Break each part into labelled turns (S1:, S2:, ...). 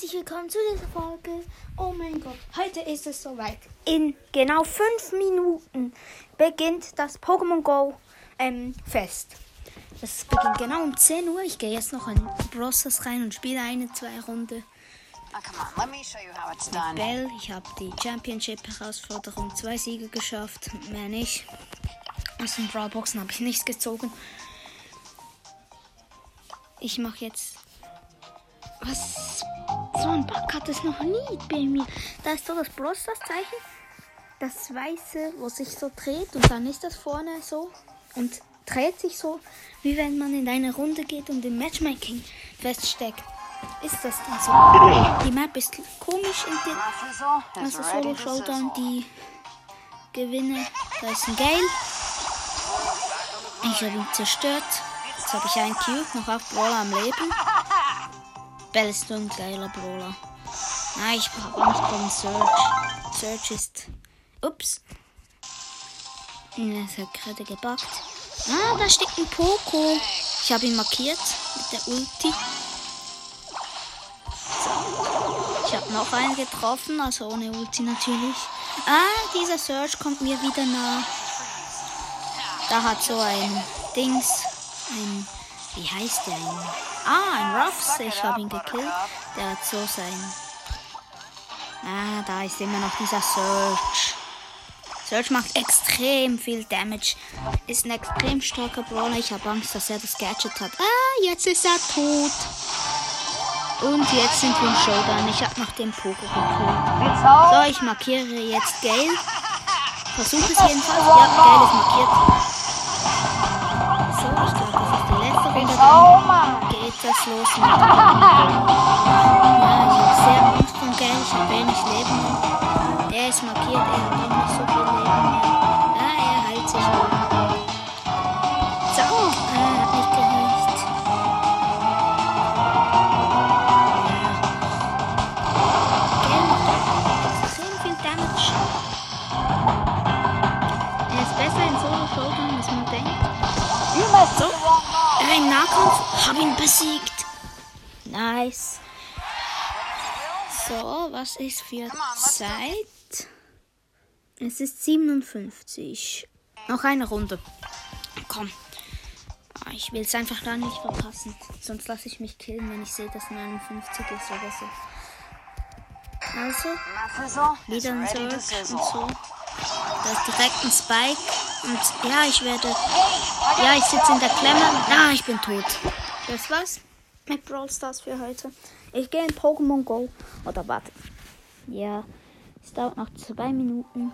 S1: herzlich willkommen zu dieser Folge. Oh mein Gott, heute ist es soweit. In genau fünf Minuten beginnt das Pokémon Go ähm, Fest. Das beginnt genau um 10 Uhr. Ich gehe jetzt noch in Brosses rein und spiele eine, zwei Runde. Bell, ich habe die Championship-Herausforderung zwei Siege geschafft, mehr nicht. Aus den Brawlboxen habe ich nichts gezogen. Ich mache jetzt. Was? So ein Bug hat es noch nie bei mir. Da ist so das Brosters-Zeichen. Das weiße, wo sich so dreht. Und dann ist das vorne so. Und dreht sich so, wie wenn man in eine Runde geht und im Matchmaking feststeckt. Ist das dann so? Die Map ist komisch in den. Also Solo Showdown, die Gewinne. Da ist ein Gale. Ich habe ihn zerstört. Jetzt habe ich einen Cube, noch auf Brawler am Leben. Bell ist so ein geiler Brawler. Nein, ich habe Angst vor Search. Search ist. Ups. Es hat gerade gebackt. Ah, da steckt ein Poco. Ich habe ihn markiert mit der Ulti. So. Ich habe noch einen getroffen, also ohne Ulti natürlich. Ah, dieser Search kommt mir wieder nah. Da hat so ein Dings, ein, wie heißt der? Ein, ah, ein Ruffs. Ich habe ihn gekillt. Der hat so sein. Ah, da ist immer noch dieser Search. Search macht extrem viel Damage. Ist ein extrem starker Brawler. Ich habe Angst, dass er das Gadget hat. Ah, jetzt ist er tot. Und jetzt sind wir im Showdown. Ich habe nach dem Poker gekillt. So, ich markiere jetzt Gale. Versuche es jedenfalls. Ja, Gale ist markiert. So, ich glaube, das ist die letzte Runde. Das los Ja, ich habe sehr Angst vor Gale. Ich habe wenig Leben. Der ist markiert. Er hat nicht so viel Leben mehr. Im Nahkampf, hab ihn besiegt. Nice. So, was ist für Zeit? Es ist 57. Noch eine Runde. Komm. Ah, Ich will es einfach da nicht verpassen. Sonst lasse ich mich killen, wenn ich sehe, dass 59 ist oder so. Also, wieder ein Search und so. Da ist direkt ein Spike. Und ja, ich werde. Ja, ich sitze in der Klemme. Ah, ich bin tot. Das war's mit Brawl Stars für heute. Ich gehe in Pokémon Go. Oder warte. Ja, es dauert noch zwei Minuten.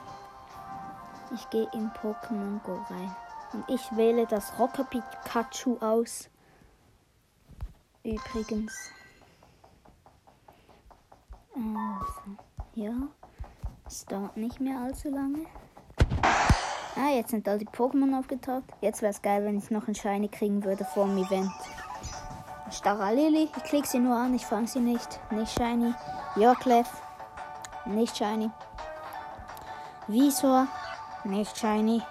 S1: Ich gehe in Pokémon Go rein. Und ich wähle das Rocker Pikachu aus. Übrigens. Also, ja. Es dauert nicht mehr allzu lange. Ah, jetzt sind all die Pokémon aufgetaucht. Jetzt wäre es geil, wenn ich noch einen Shiny kriegen würde vor dem Event. Starra Lily, ich klicke sie nur an, ich fange sie nicht. Nicht Shiny. Yorklef, nicht Shiny. Visor, nicht Shiny.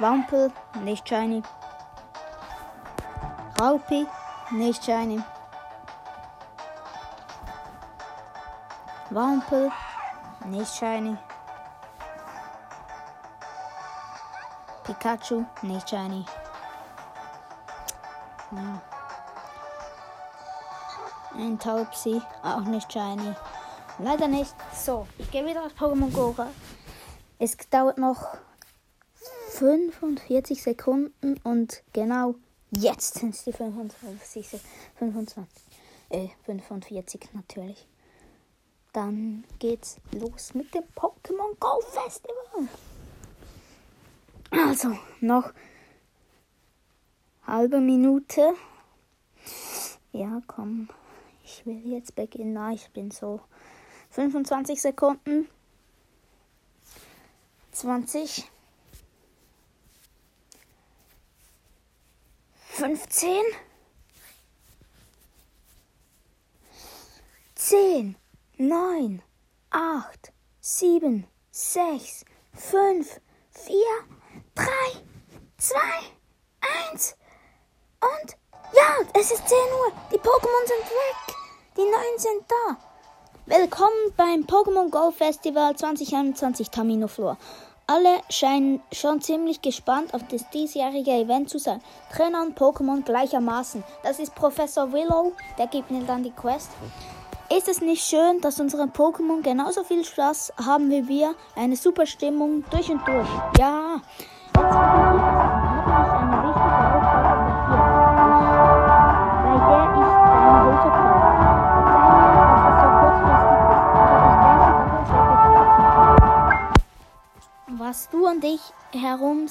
S1: Wampel, nicht Shiny. Raupi, nicht Shiny. Wampel, nicht Shiny. Pikachu, nicht Shiny. Ja. Ein Taubsi, auch nicht Shiny. Leider nicht. So, ich gehe wieder auf Pokémon Go. Es dauert noch 45 Sekunden und genau jetzt sind es die 25, Se- 25, äh, 45 natürlich. Dann geht's los mit dem Pokémon Go Festival. Also, noch halbe Minute. Ja, komm. Ich will jetzt beginnen. Ah, Ich bin so 25 Sekunden. 20. 15. 10. 9. 8. 7. 6. 5. 4. 3. 2. 1. Und ja, es ist 10 Uhr. Die Pokémon sind weg. Die neuen sind da. Willkommen beim Pokémon Go Festival 2021 Taminoflor. Alle scheinen schon ziemlich gespannt auf das diesjährige Event zu sein. Trainern Pokémon gleichermaßen. Das ist Professor Willow, der gibt mir dann die Quest. Ist es nicht schön, dass unsere Pokémon genauso viel Spaß haben wie wir? Eine super Stimmung durch und durch. Ja. Was du und dich herum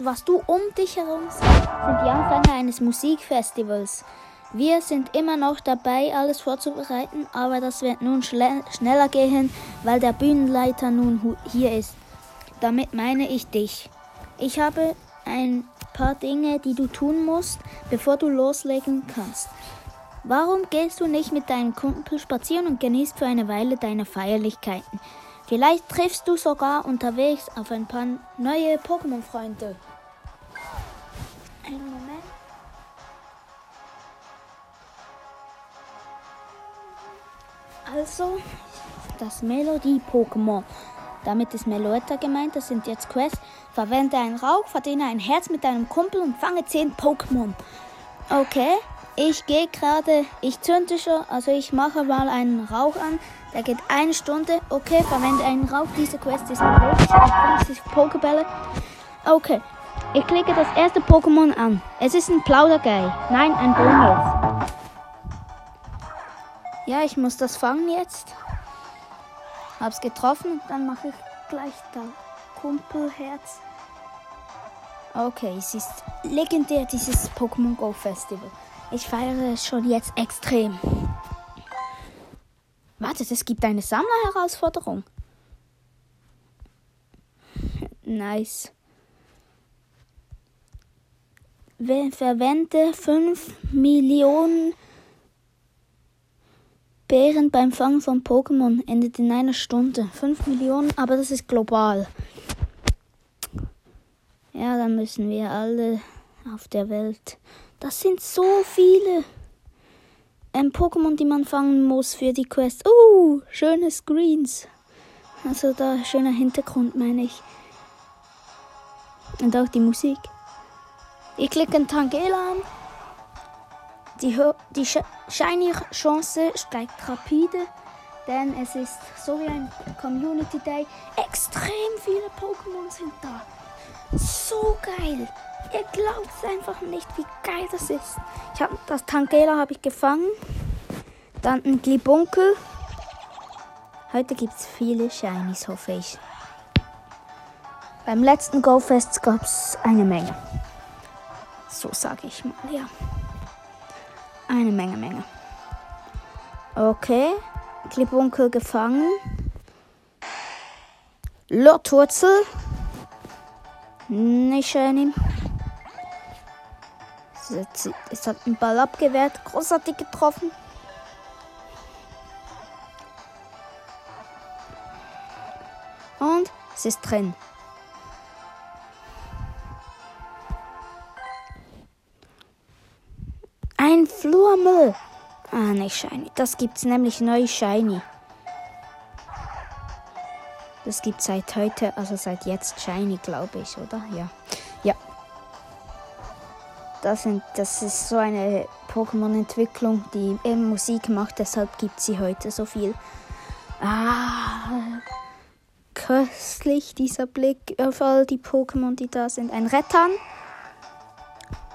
S1: was du um dich herum siehst, sind die Anfänge eines Musikfestivals. Wir sind immer noch dabei, alles vorzubereiten, aber das wird nun schneller gehen, weil der Bühnenleiter nun hier ist. Damit meine ich dich. Ich habe ein paar Dinge, die du tun musst, bevor du loslegen kannst. Warum gehst du nicht mit deinem Kumpel spazieren und genießt für eine Weile deine Feierlichkeiten? Vielleicht triffst du sogar unterwegs auf ein paar neue Pokémon-Freunde. Einen Moment. Also, das Melodie-Pokémon. Damit ist Meloetta gemeint, das sind jetzt Quests. Verwende einen Rauch, verdiene ein Herz mit deinem Kumpel und fange 10 Pokémon. Okay, ich gehe gerade, ich zünde schon, also ich mache mal einen Rauch an. Der geht eine Stunde. Okay, verwende einen Rauch. Diese Quest ist möglich. 50 Pokebälle. Okay, ich klicke das erste Pokémon an. Es ist ein Plaudergei. Nein, ein Bonus. Ja, ich muss das fangen jetzt. Hab's getroffen und dann mache ich gleich da Kumpelherz. Okay, es ist legendär, dieses Pokémon Go Festival. Ich feiere es schon jetzt extrem. Wartet, es gibt eine Sammlerherausforderung. Nice. Verwende 5 Millionen Bären beim Fangen von Pokémon endet in einer Stunde. 5 Millionen, aber das ist global. Ja, dann müssen wir alle auf der Welt. Das sind so viele ähm, Pokémon, die man fangen muss für die Quest. Oh, schöne Screens. Also da schöner Hintergrund, meine ich. Und auch die Musik. Ich klicke Tangela an. Die, die Shiny-Chance steigt rapide, denn es ist so wie ein Community Day. Extrem viele Pokémon sind da. So geil. Ihr glaubt es einfach nicht, wie geil das ist. Ich habe das Tangela habe ich gefangen. Dann ein Glibunkel. Heute gibt es viele Shinies, hoffe ich. Beim letzten Go-Fest gab es eine Menge. So sage ich mal, ja. Eine Menge, Menge. Okay. Klippwunkel gefangen. Lottwurzel. Nicht schön. Es hat einen Ball abgewehrt. Großartig getroffen. Und es ist drin. Nicht Shiny. Das gibt's nämlich neu Shiny. Das gibt seit heute, also seit jetzt Shiny, glaube ich, oder? Ja. Ja. Das, sind, das ist so eine Pokémon-Entwicklung, die eben Musik macht, deshalb gibt sie heute so viel. Ah, köstlich dieser Blick auf all die Pokémon, die da sind. Ein Rettern.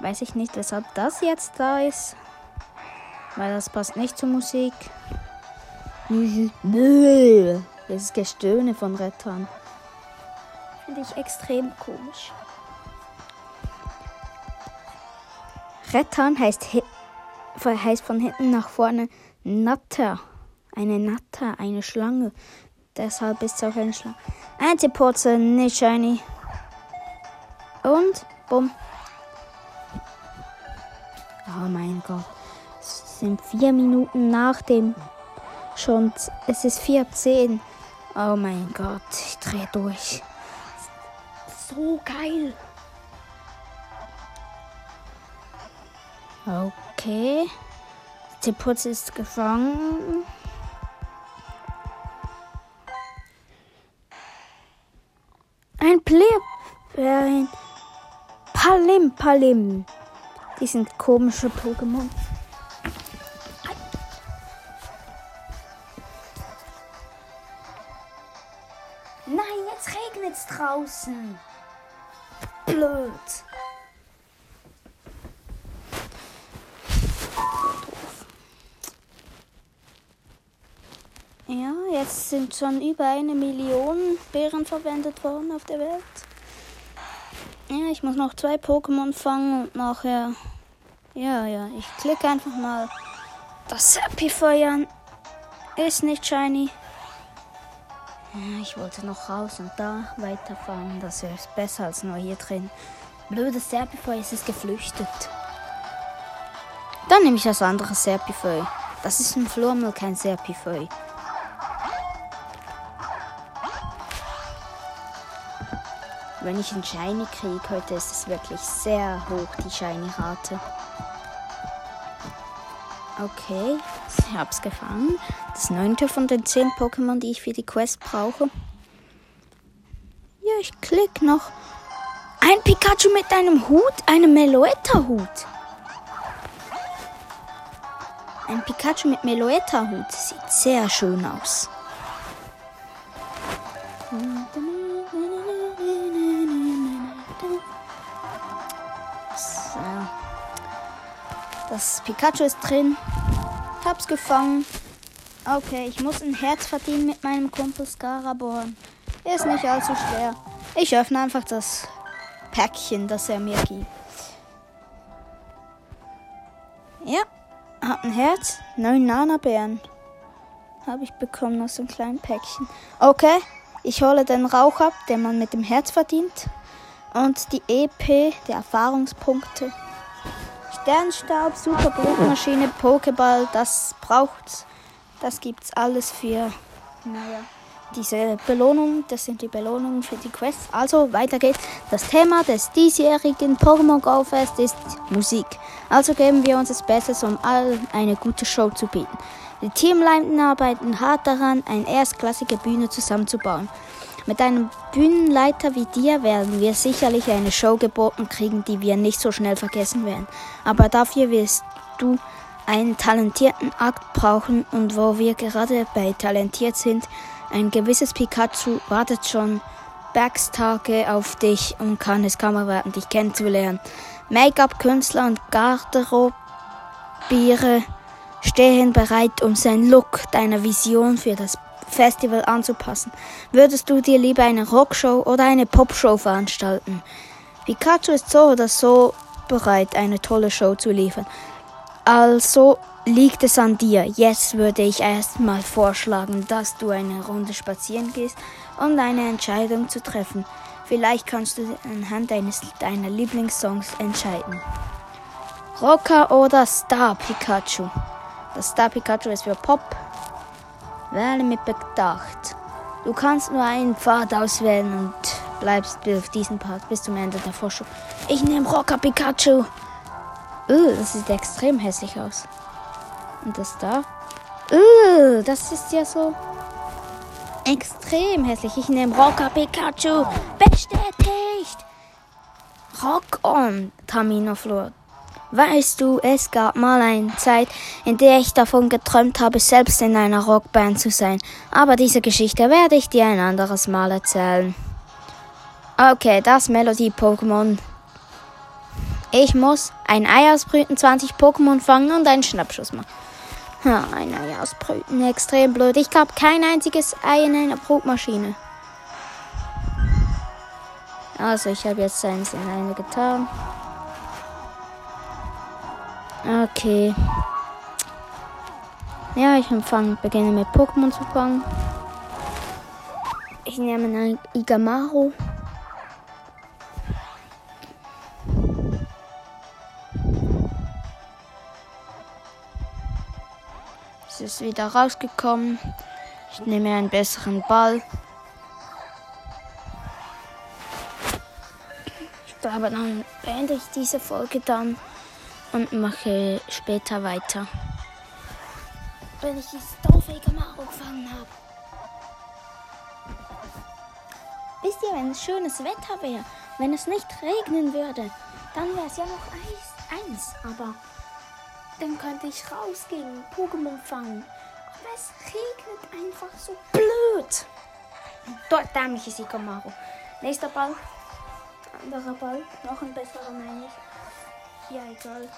S1: Weiß ich nicht, weshalb das jetzt da ist. Weil das passt nicht zur Musik. Das ist Gestöhne von Rettern. Finde ich extrem komisch. Rettern heißt, heißt von hinten nach vorne Natter. Eine Natter, eine Schlange. Deshalb ist es auch eine Schlange. Antipurzel, nicht shiny. Und, bumm. Oh mein Gott. Sind vier Minuten nach dem schon. Es ist 14. Oh mein Gott, ich drehe durch. So geil. Okay. Tipputz ist gefangen. Ein Pleb. Ein Palim Palim. Die sind komische Pokémon. Nein, jetzt regnet es draußen. Blöd. Ja, jetzt sind schon über eine Million Beeren verwendet worden auf der Welt. Ja, ich muss noch zwei Pokémon fangen und nachher. Ja, ja, ich klicke einfach mal das Happy an. Ist nicht shiny. Ich wollte noch raus und da weiterfahren. Das wäre besser als nur hier drin. Blödes Serpifeu, es ist geflüchtet. Dann nehme ich das andere Serpifeu. Das ist ein Flurmel, kein Serpifeu. Wenn ich einen Shiny kriege heute, ist es wirklich sehr hoch, die Shiny-Rate. Okay, ich hab's gefangen. Das neunte von den zehn Pokémon, die ich für die Quest brauche. Ja, ich klick noch. Ein Pikachu mit einem Hut, einem Meloetta-Hut. Ein Pikachu mit Meloetta-Hut sieht sehr schön aus. Das Pikachu ist drin. Hab's gefangen. Okay, ich muss ein Herz verdienen mit meinem Kumpel Scaraborn. Ist nicht allzu schwer. Ich öffne einfach das Päckchen, das er mir gibt. Ja, hat ein Herz. Neun Nana-Bären. Habe ich bekommen aus einem kleinen Päckchen. Okay, ich hole den Rauch ab, den man mit dem Herz verdient. Und die EP, die Erfahrungspunkte. Sternstaub, super Brutmaschine, Pokéball, das braucht's. Das gibt's alles für naja, diese Belohnung. Das sind die Belohnungen für die Quests. Also weiter geht's. Das Thema des diesjährigen Pokémon Go Fest ist Musik. Also geben wir uns das Bestes, um allen eine gute Show zu bieten. Die Teamleiten arbeiten hart daran, eine erstklassige Bühne zusammenzubauen. Mit einem Bühnenleiter wie dir werden wir sicherlich eine Show geboten kriegen, die wir nicht so schnell vergessen werden. Aber dafür wirst du einen talentierten Akt brauchen und wo wir gerade bei talentiert sind, ein gewisses Pikachu wartet schon Bergstage auf dich und kann es kaum erwarten, dich kennenzulernen. Make-up-Künstler und Garderobiere stehen bereit, um seinen Look, deiner Vision für das Festival anzupassen. Würdest du dir lieber eine Rockshow oder eine Popshow veranstalten? Pikachu ist so oder so bereit, eine tolle Show zu liefern. Also liegt es an dir. Jetzt würde ich erstmal vorschlagen, dass du eine Runde spazieren gehst, um deine Entscheidung zu treffen. Vielleicht kannst du anhand deines, deiner Lieblingssongs entscheiden. Rocker oder Star Pikachu? Das Star Pikachu ist für Pop, Wähle mit Bedacht. Du kannst nur einen Pfad auswählen und bleibst auf diesem Part bis zum Ende der Forschung. Ich nehme Rocker Pikachu. Uh, das sieht extrem hässlich aus. Und das da? Uh, das ist ja so extrem hässlich. Ich nehme Rocker Pikachu. Bestätigt. Rock on, Taminoflor. Weißt du, es gab mal eine Zeit, in der ich davon geträumt habe, selbst in einer Rockband zu sein. Aber diese Geschichte werde ich dir ein anderes Mal erzählen. Okay, das Melodie-Pokémon. Ich muss ein Ei ausbrüten, 20 Pokémon fangen und einen Schnappschuss machen. Ja, ein Ei ausbrüten, extrem blöd. Ich habe kein einziges Ei in einer Brutmaschine. Also, ich habe jetzt eins in eine getan. Okay. Ja, ich empfange, beginne mit Pokémon zu fangen. Ich nehme einen Igamaru. Es ist wieder rausgekommen. Ich nehme einen besseren Ball. Ich glaube, dann beende ich diese Folge dann und mache später weiter. wenn ich dieses doofe Igamaro gefangen habe. Wisst ihr, wenn es schönes Wetter wäre, wenn es nicht regnen würde, dann wäre es ja noch Eis, eins. Aber dann könnte ich rausgehen, Pokémon fangen. Aber es regnet einfach so blöd. Dort dämliches Igamaro. Nächster Ball. Anderer Ball. Noch ein besserer, meine ich. Ja, egal.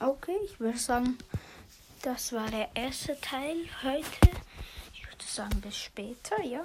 S1: Okay, ich würde sagen, das war der erste Teil heute. Ich würde sagen, bis später, ja.